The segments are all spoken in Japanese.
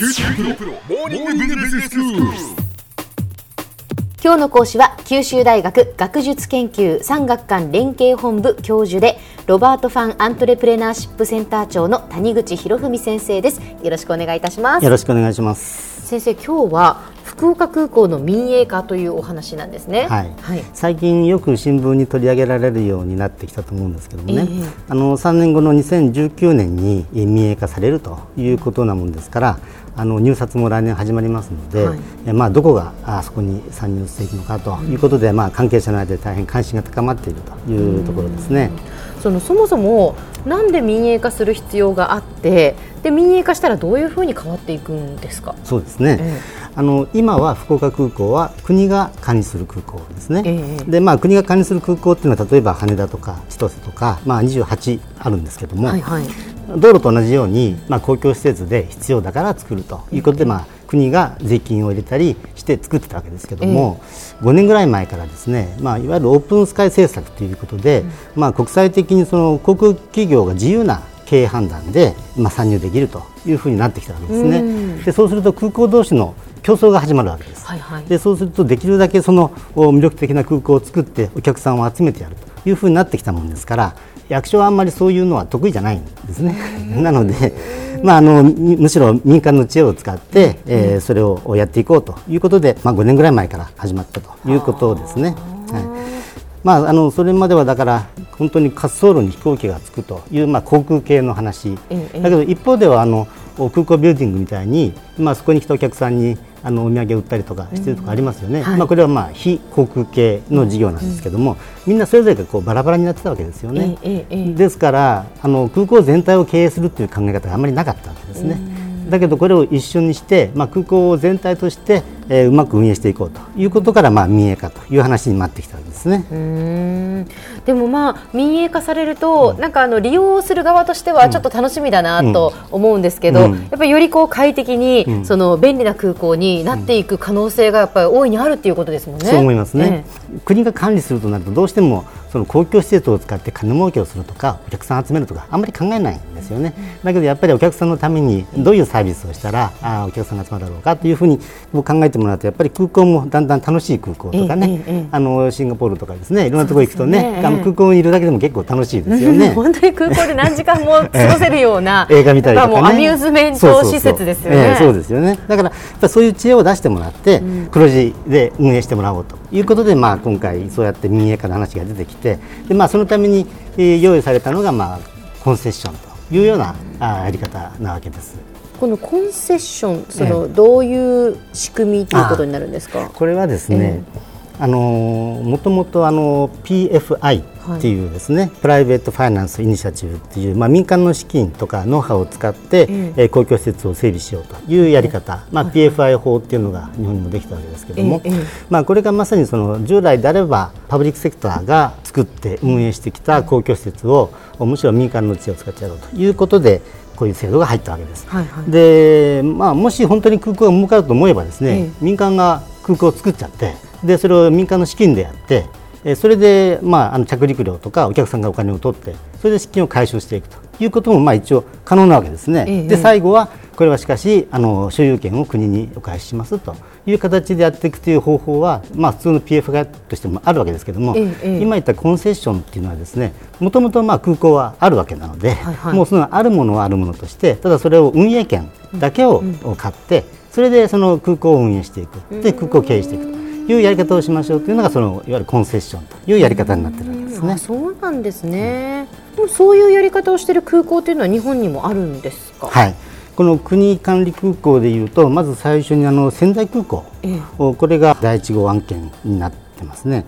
今日の講師は九州大学学術研究産学官連携本部教授でロバート・ファン・アントレプレナーシップセンター長の谷口博文先生です。よろしくお願いいたします。よろしくお願いします。先生今日は福岡空港の民営化というお話なんですね。はい、はい、最近よく新聞に取り上げられるようになってきたと思うんですけどもね、ええあの3年後の2019年にえ民営化されるということなもんですからあの入札も来年始まりますので、はい。えまあ、どこがあそこに参入していくのかということで、まあ、関係者の間で大変関心が高まっているというところですね。そのそもそもなんで民営化する必要があってで民営化したらどういうふうに変わっていくんですか？そうですね、えあの今は福岡空港は国が管理する空港ですね、ええ。でまあ、国が管理する空港っていうのは例えば羽田とか千歳とか、まあ、28あるんですけども、はいはい道路と同じように、まあ、公共施設で必要だから作るということで、まあ、国が税金を入れたりして作ってたわけですけども、5年ぐらい前からですね、まあ、いわゆるオープンスカイ政策ということで、まあ、国際的にその航空企業が自由な経営判断で、まあ、参入できるというふうになってきたわけですね。うん。でそうすると空港同士の競争が始まるわけです。はいはい。でそうするとできるだけそのお魅力的な空港を作ってお客さんを集めてやるというふうになってきたものですから役所はあんまりそういうのは得意じゃないんですね。なので、まあ、あのむむしろ民間の知恵を使って、えーそれをやっていこうということで、まあ、5年ぐらい前から始まったということですね。はい。まあ、あのそれまではだから本当に滑走路に飛行機がつくという、まあ、航空系の話、ええ。だけど一方ではあの空港ビルディングみたいに、まあ、そこに来たお客さんにあのお土産を売ったりとかしてるとかありますよね、はい。まあ、これはまあ非航空系の事業なんですけども、みんなそれぞれがこうバラバラになってたわけですよね。ええええですからあの空港全体を経営するっていう考え方があまりなかったわけですね。だけどこれを一緒にして、まあ、空港を全体として、えーうまく運営していこうということから、まあ、民営化という話になってきたわけですね。でもまあ民営化されると、なんかあの利用する側としてはちょっと楽しみだなと思うんですけど、うん。やっぱりよりこう快適に、その便利な空港になっていく可能性がやっぱり大いにあるっていうことですもんね。そう思いますね。え、国が管理するとなるとどうしてもその公共施設を使って金儲けをするとかお客さんを集めるとかあんまり考えないんですよね、だけどやっぱりお客さんのためにどういうサービスをしたらあーお客さんが集まるだろうかというふうに考えてもらうとやっぱり空港もだんだん楽しい空港とかね、ええええあのシンガポールとかですねいろんなところ行くとねねあの空港にいるだけでも結構楽しいですようんね。本当に空港で何時間も過ごせるような 映画見たりとかね。アミューズメント施設ですよね。そうですよね。だからそういう知恵を出してもらって、黒字で運営してもらおうということで、まあ今回そうやって民営化の話が出てきて、でまあそのために、えー用意されたのがまあコンセッションというようなあーやり方なわけです。このコンセッションその、どういう仕組みということになるんですか？これはですね、あのもともとあの PFI っていうですね、プライベートファイナンスイニシアチブっていう、まあ、民間の資金とかノウハウを使って、えー公共施設を整備しようというやり方、まあ、PFI 法っていうのが日本にもできたわけですけども、まあ、これがまさにその従来であればパブリックセクターが作って運営してきた公共施設をむしろ民間の知恵を使ってやろうということでこういう制度が入ったわけです。はいはいでまあ、もし本当に空港が儲かると思えばですね、ええ民間が空港を作っちゃってでそれを民間の資金でやってえーそれで、まあ、あの着陸料とかお客さんがお金を取ってそれで資金を回収していくということも、まあ、一応可能なわけですね。ええで最後はこれはしかしあの所有権を国にお返ししますという形でやっていくという方法は、まあ、普通の PF がとしてもあるわけですけども、ええ今言ったコンセッションっていうのはですねもともとまあ空港はあるわけなので、はいはい。もうそのあるものはあるものとしてただそれを運営権だけを買って、それでその空港を運営していく。で空港を経営していくというやり方をしましょうというのがそのいわゆるコンセッションというやり方になっているわけですね。あ。そうなんですね、でもそういうやり方をしている空港というのは日本にもあるんですか、はいこの国管理空港でいうとまず最初にあの仙台空港、ええ。これが第一号案件になってますね、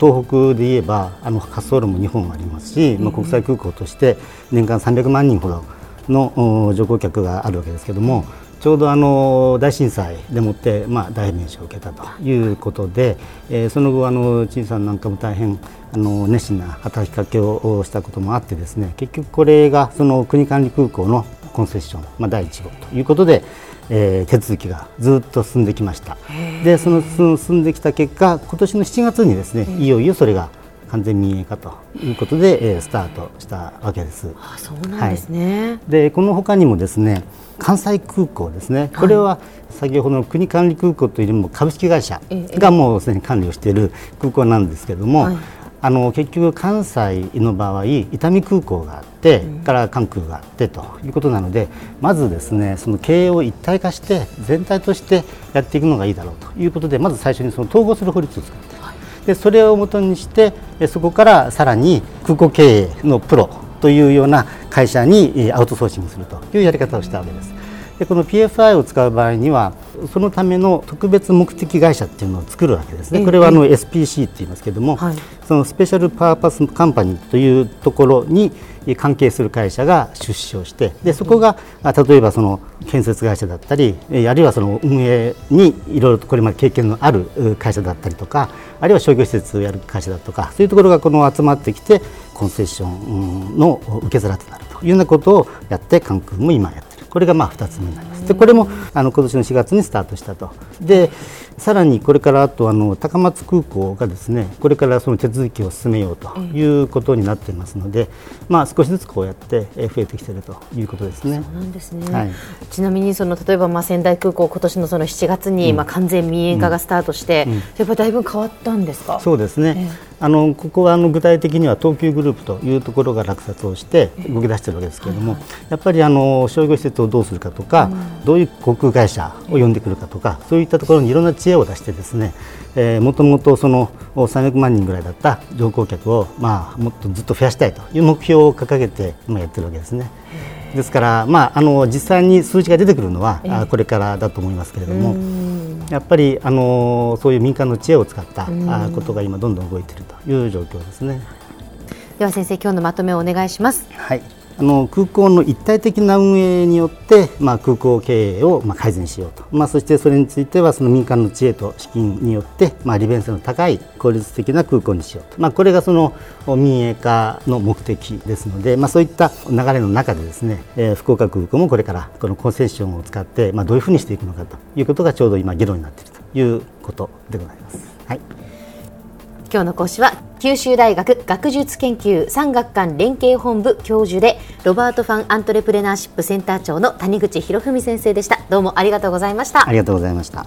東北で言えばあの滑走路も2本ありますし、まあ、国際空港として年間300万人ほどのお乗降客があるわけですけどもちょうどあの大震災でもって、まあ、大変命を受けたということで、えーその後あの陳さんなんかも大変あの熱心な働きかけをしたこともあってですね結局これがその国管理空港のコンセッション、まあ、第1号ということで、えー手続きがずっと進んできました。でその進進んできた結果今年の7月にですねいよいよそれが完全民営化ということで、えー、スタートしたわけです。あそうなんですね、はい、でこのほかにもですね関西空港ですね、これは先ほどの国管理空港というよりも株式会社がもうすでに管理をしている空港なんですけれども、はいあの結局、関西の場合伊丹空港があって、うん、から関空があってということなのでまずですねその経営を一体化して全体としてやっていくのがいいだろうということでまず最初にその統合する法律を作って、はい、でそれをもとにしてそこからさらに空港経営のプロというような会社にアウトソーシングするというやり方をしたわけです。でこの PFI を使う場合にはそのための特別目的会社っていうのを作るわけですね、これはあの SPC って言いますけれども、はい、そのスペシャルパーパスカンパニーというところに関係する会社が出資をしてでそこが例えばその建設会社だったりあるいはその運営にいろいろとこれまで経験のある会社だったりとかあるいは商業施設をやる会社だとかそういうところがこの集まってきてコンセッションの受け皿となるというようなことをやって関空も今やっこれがまあ2つ目になります。でこれもあの今年の4月にスタートしたと。でさらにこれからあとあの高松空港がですねこれからその手続きを進めようということになっていますので、まあ、少しずつこうやって増えてきているということですね。そうなんですね、はい、ちなみにその例えばまあ仙台空港今年のその7月にまあ完全民営化がスタートして、うん。うん、やっぱりだいぶ変わったんですか？そうですね、えーあのここはあの具体的には東急グループというところが落札をして動き出しているわけですけれども、やっぱりあの商業施設をどうするかとか、どういう航空会社を呼んでくるかとかそういったところにいろんな知恵を出してですね、えー、もともとその300万人ぐらいだった乗降客を、まあ、もっとずっと増やしたいという目標を掲げて今やってるわけですね。ですから、まあ、あの実際に数字が出てくるのは、これからだと思いますけれども。やっぱりあのそういう民間の知恵を使ったことが今どんどん動いているという状況ですね。では先生今日のまとめをお願いします。はい。あの空港の一体的な運営によって、まあ、空港経営をまあ改善しようと、まあ、そしてそれについてはその民間の知恵と資金によって、まあ、利便性の高い効率的な空港にしようと、まあ、これがその民営化の目的ですので、まあ、そういった流れの中でですね、えー、福岡空港もこれからこのコンセッションを使って、まあ、どういうふうにしていくのかということがちょうど今議論になっているということでございます。はい。今日の講師は九州大学学術研究産学官連携本部教授でロバート・ファン・アントレプレナーシップセンター長の谷口博文先生でした。どうもありがとうございました。ありがとうございました。